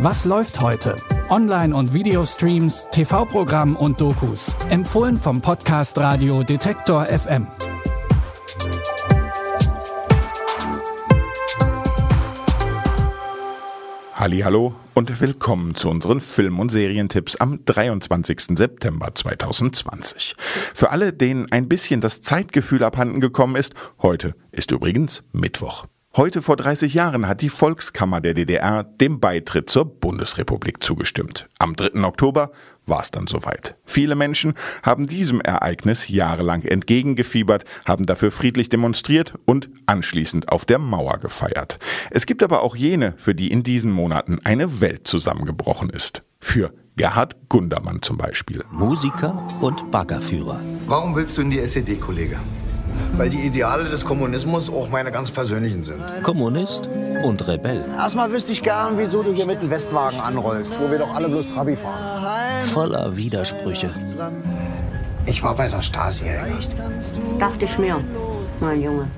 Was läuft heute? Online- und Videostreams, TV-Programm und Dokus. Empfohlen vom Podcast Radio Detektor FM. Hallo und willkommen zu unseren Film- und Serientipps am 23. September 2020. Für alle, denen ein bisschen das Zeitgefühl abhanden gekommen ist, heute ist übrigens Mittwoch. Heute vor 30 Jahren hat die Volkskammer der DDR dem Beitritt zur Bundesrepublik zugestimmt. Am 3. Oktober war es dann soweit. Viele Menschen haben diesem Ereignis jahrelang entgegengefiebert, haben dafür friedlich demonstriert und anschließend auf der Mauer gefeiert. Es gibt aber auch jene, für die in diesen Monaten eine Welt zusammengebrochen ist. Für Gerhard Gundermann zum Beispiel. Musiker und Baggerführer. Warum willst du in die SED, Kollege? Weil die Ideale des Kommunismus auch meine ganz persönlichen sind. Kommunist und Rebell. Erstmal wüsste ich gern, wieso du hier mit dem Westwagen anrollst, wo wir doch alle bloß Trabi fahren. Voller Widersprüche. Ich war bei der Stasi, ey. Dachte ich mir, mein Junge.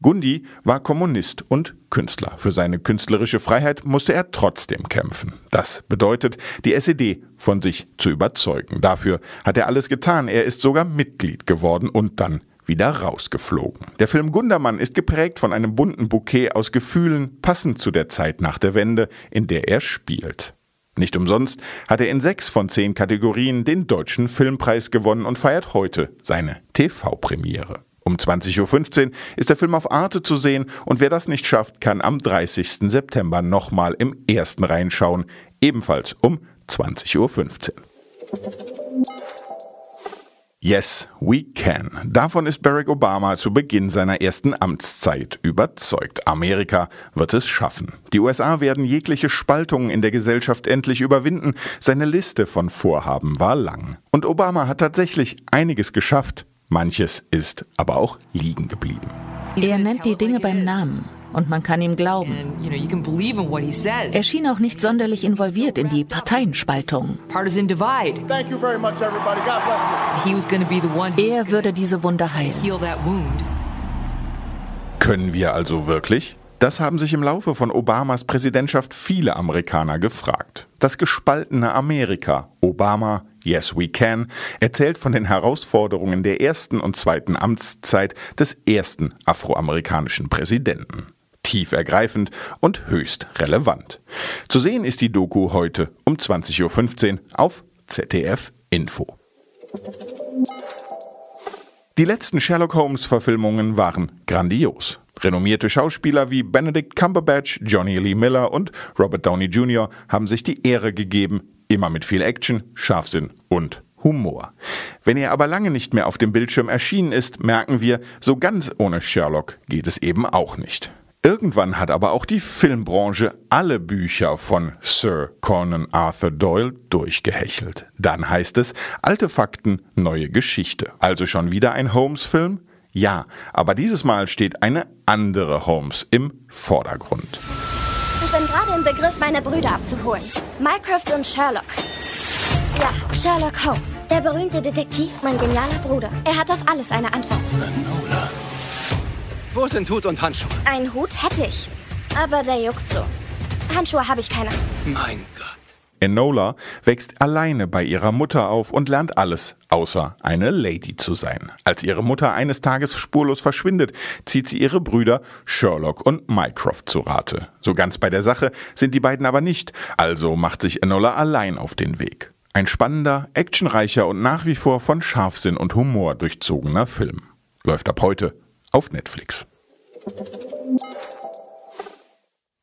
Gundi war Kommunist und Künstler. Für seine künstlerische Freiheit musste er trotzdem kämpfen. Das bedeutet, die SED von sich zu überzeugen. Dafür hat er alles getan. Er ist sogar Mitglied geworden und dann wieder rausgeflogen. Der Film Gundermann ist geprägt von einem bunten Bouquet aus Gefühlen, passend zu der Zeit nach der Wende, in der er spielt. Nicht umsonst hat er in sechs von zehn Kategorien den Deutschen Filmpreis gewonnen und feiert heute seine TV-Premiere. Um 20.15 Uhr ist der Film auf Arte zu sehen und wer das nicht schafft, kann am 30. September nochmal im ersten reinschauen, ebenfalls um 20.15 Uhr. Yes, we can. Davon ist Barack Obama zu Beginn seiner ersten Amtszeit überzeugt. Amerika wird es schaffen. Die USA werden jegliche Spaltungen in der Gesellschaft endlich überwinden. Seine Liste von Vorhaben war lang. Und Obama hat tatsächlich einiges geschafft. Manches ist aber auch liegen geblieben. Er nennt die Dinge beim Namen und man kann ihm glauben. Er schien auch nicht sonderlich involviert in die Parteienspaltung. Er würde diese Wunde heilen. Können wir also wirklich? Das haben sich im Laufe von Obamas Präsidentschaft viele Amerikaner gefragt. Das gespaltene Amerika, Obama, Yes We Can, erzählt von den Herausforderungen der ersten und zweiten Amtszeit des ersten afroamerikanischen Präsidenten tief ergreifend und höchst relevant. Zu sehen ist die Doku heute um 20.15 Uhr auf ZDF Info. Die letzten Sherlock Holmes-Verfilmungen waren grandios. Renommierte Schauspieler wie Benedict Cumberbatch, Johnny Lee Miller und Robert Downey Jr. haben sich die Ehre gegeben, immer mit viel Action, Scharfsinn und Humor. Wenn er aber lange nicht mehr auf dem Bildschirm erschienen ist, merken wir, so ganz ohne Sherlock geht es eben auch nicht. Irgendwann hat aber auch die Filmbranche alle Bücher von Sir Conan Arthur Doyle durchgehechelt. Dann heißt es alte Fakten, neue Geschichte. Also schon wieder ein Holmes-Film? Ja, aber dieses Mal steht eine andere Holmes im Vordergrund. Ich bin gerade im Begriff, meine Brüder abzuholen. Mycroft und Sherlock. Ja, Sherlock Holmes. Der berühmte Detektiv, mein genialer Bruder. Er hat auf alles eine Antwort. Enola. Wo sind Hut und Handschuhe? Ein Hut hätte ich, aber der juckt so. Handschuhe habe ich keine. Mein Gott. Enola wächst alleine bei ihrer Mutter auf und lernt alles, außer eine Lady zu sein. Als ihre Mutter eines Tages spurlos verschwindet, zieht sie ihre Brüder Sherlock und Mycroft zu Rate. So ganz bei der Sache sind die beiden aber nicht, also macht sich Enola allein auf den Weg. Ein spannender, actionreicher und nach wie vor von Scharfsinn und Humor durchzogener Film. Läuft ab heute auf Netflix.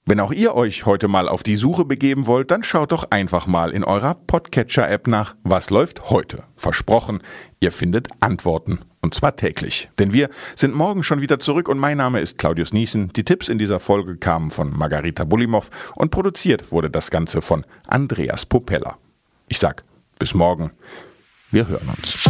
Wenn auch ihr euch heute mal auf die Suche begeben wollt, dann schaut doch einfach mal in eurer Podcatcher-App nach, was läuft heute. Versprochen, ihr findet Antworten. Und zwar täglich. Denn wir sind morgen schon wieder zurück und mein Name ist Claudius Niesen. Die Tipps in dieser Folge kamen von Margarita Bulimov und produziert wurde das Ganze von Andreas Popella. Ich sag, bis morgen. Wir hören uns.